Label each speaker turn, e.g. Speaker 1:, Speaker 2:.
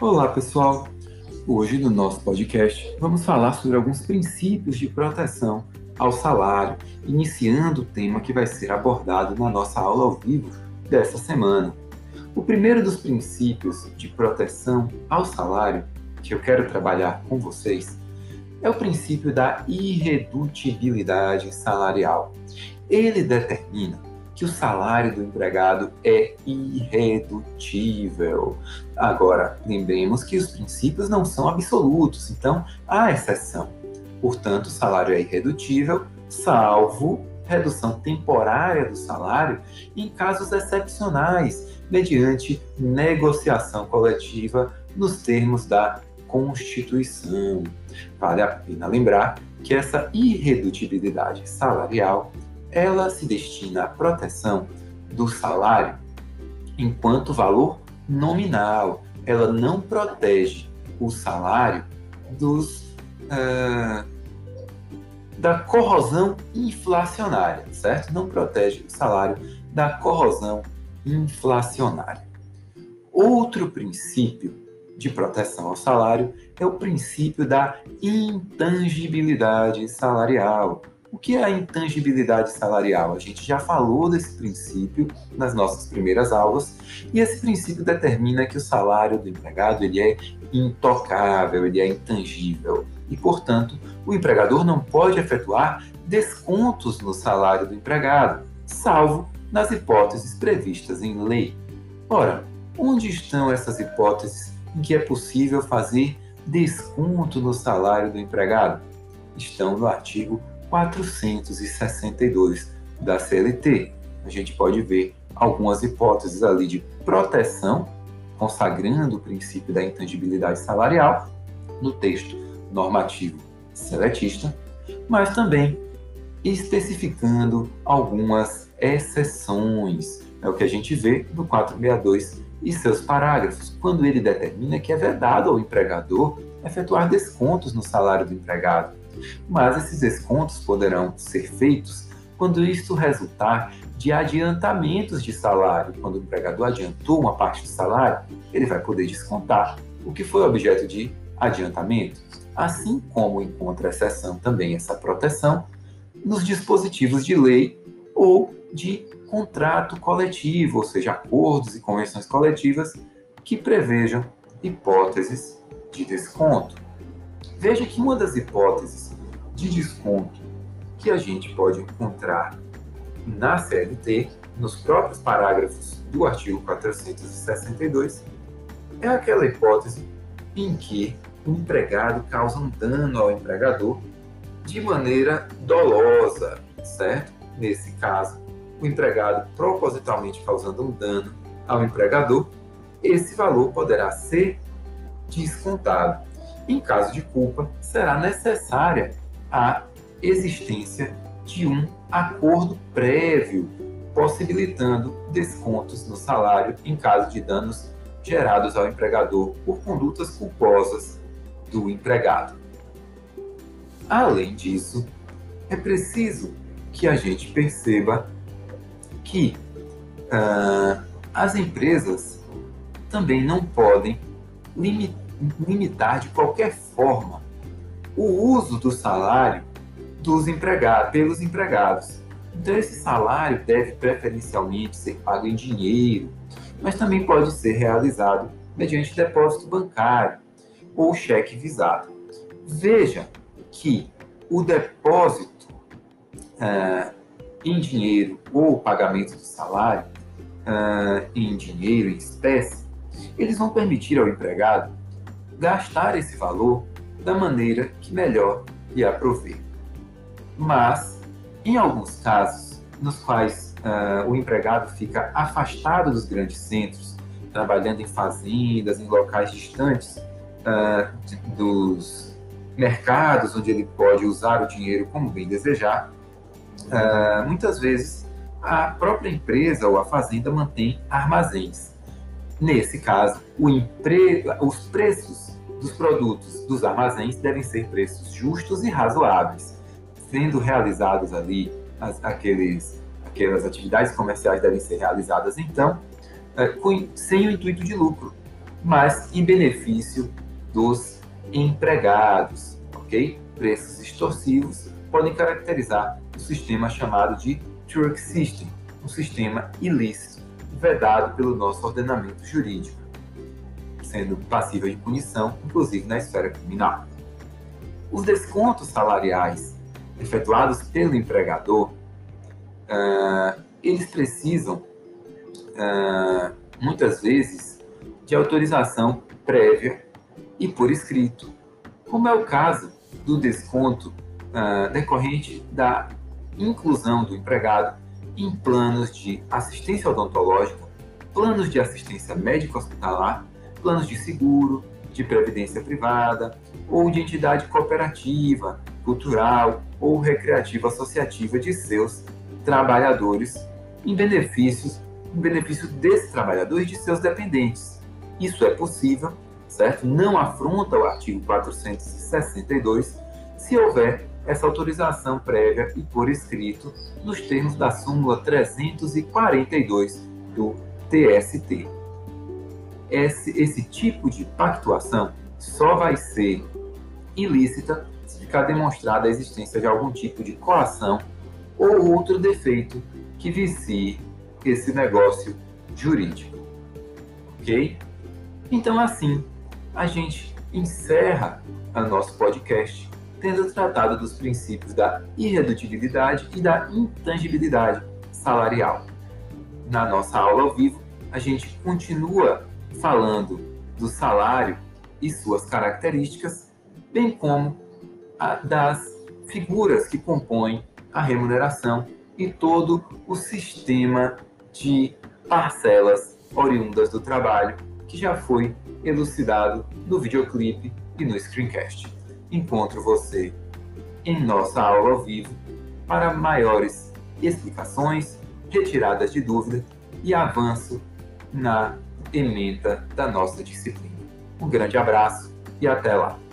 Speaker 1: Olá, pessoal! Hoje, no nosso podcast, vamos falar sobre alguns princípios de proteção ao salário, iniciando o tema que vai ser abordado na nossa aula ao vivo dessa semana. O primeiro dos princípios de proteção ao salário que eu quero trabalhar com vocês é o princípio da irredutibilidade salarial. Ele determina que o salário do empregado é irredutível. Agora, lembremos que os princípios não são absolutos, então há exceção. Portanto, o salário é irredutível, salvo redução temporária do salário em casos excepcionais, mediante negociação coletiva nos termos da Constituição. Vale a pena lembrar que essa irredutibilidade salarial ela se destina à proteção do salário enquanto valor nominal. Ela não protege o salário dos uh, da corrosão inflacionária, certo? Não protege o salário da corrosão inflacionária. Outro princípio de proteção ao salário é o princípio da intangibilidade salarial, o que é a intangibilidade salarial? A gente já falou desse princípio nas nossas primeiras aulas, e esse princípio determina que o salário do empregado ele é intocável, ele é intangível, e, portanto, o empregador não pode efetuar descontos no salário do empregado, salvo nas hipóteses previstas em lei. Ora, onde estão essas hipóteses em que é possível fazer desconto no salário do empregado? Estão no artigo 462 da CLT. A gente pode ver algumas hipóteses ali de proteção, consagrando o princípio da intangibilidade salarial no texto normativo seletista, mas também especificando algumas exceções. É o que a gente vê no 462 e seus parágrafos, quando ele determina que é vedado ao empregador efetuar descontos no salário do empregado, mas esses descontos poderão ser feitos quando isto resultar de adiantamentos de salário. Quando o empregador adiantou uma parte do salário, ele vai poder descontar o que foi objeto de adiantamento. Assim como encontra exceção também essa proteção nos dispositivos de lei ou de contrato coletivo, ou seja, acordos e convenções coletivas que prevejam hipóteses de desconto. Veja que uma das hipóteses de desconto que a gente pode encontrar na CLT, nos próprios parágrafos do artigo 462, é aquela hipótese em que o empregado causa um dano ao empregador de maneira dolosa, certo? Nesse caso, o empregado propositalmente causando um dano ao empregador, esse valor poderá ser descontado. Em caso de culpa, será necessária a existência de um acordo prévio, possibilitando descontos no salário em caso de danos gerados ao empregador por condutas culposas do empregado. Além disso, é preciso que a gente perceba que uh, as empresas também não podem limitar de qualquer forma o uso do salário dos empregados, pelos empregados. Então, esse salário deve preferencialmente ser pago em dinheiro, mas também pode ser realizado mediante depósito bancário ou cheque visado. Veja que o depósito uh, em dinheiro ou o pagamento do salário uh, em dinheiro, em espécie, eles vão permitir ao empregado gastar esse valor da maneira que melhor lhe aprover. Mas, em alguns casos, nos quais uh, o empregado fica afastado dos grandes centros, trabalhando em fazendas, em locais distantes uh, dos mercados onde ele pode usar o dinheiro como bem desejar, uh, muitas vezes a própria empresa ou a fazenda mantém armazéns. Nesse caso, empre... os preços dos produtos dos armazéns devem ser preços justos e razoáveis, sendo realizados ali as, aqueles, aquelas atividades comerciais devem ser realizadas então é, com, sem o intuito de lucro, mas em benefício dos empregados, ok? Preços extorsivos podem caracterizar o sistema chamado de Truck System, um sistema ilícito, vedado pelo nosso ordenamento jurídico, sendo passível de punição, inclusive na esfera criminal. Os descontos salariais efetuados pelo empregador, uh, eles precisam, uh, muitas vezes, de autorização prévia e por escrito, como é o caso do desconto uh, decorrente da inclusão do empregado em planos de assistência odontológica, planos de assistência médico-hospitalar, planos de seguro, de previdência privada ou de entidade cooperativa, cultural ou recreativa associativa de seus trabalhadores em benefícios em benefício desses trabalhadores e de seus dependentes. Isso é possível, certo? Não afronta o artigo 462 se houver essa autorização prévia e por escrito nos termos da súmula 342 do TST. Esse, esse tipo de pactuação só vai ser ilícita se ficar demonstrada a existência de algum tipo de coação ou outro defeito que vicie esse negócio jurídico. Ok? Então, assim, a gente encerra o nosso podcast tendo tratado dos princípios da irredutibilidade e da intangibilidade salarial. Na nossa aula ao vivo, a gente continua falando do salário e suas características, bem como das figuras que compõem a remuneração e todo o sistema de parcelas oriundas do trabalho que já foi elucidado no videoclipe e no screencast encontro você em nossa aula ao vivo para maiores explicações, retiradas de dúvida e avanço na ementa da nossa disciplina. Um grande abraço e até lá!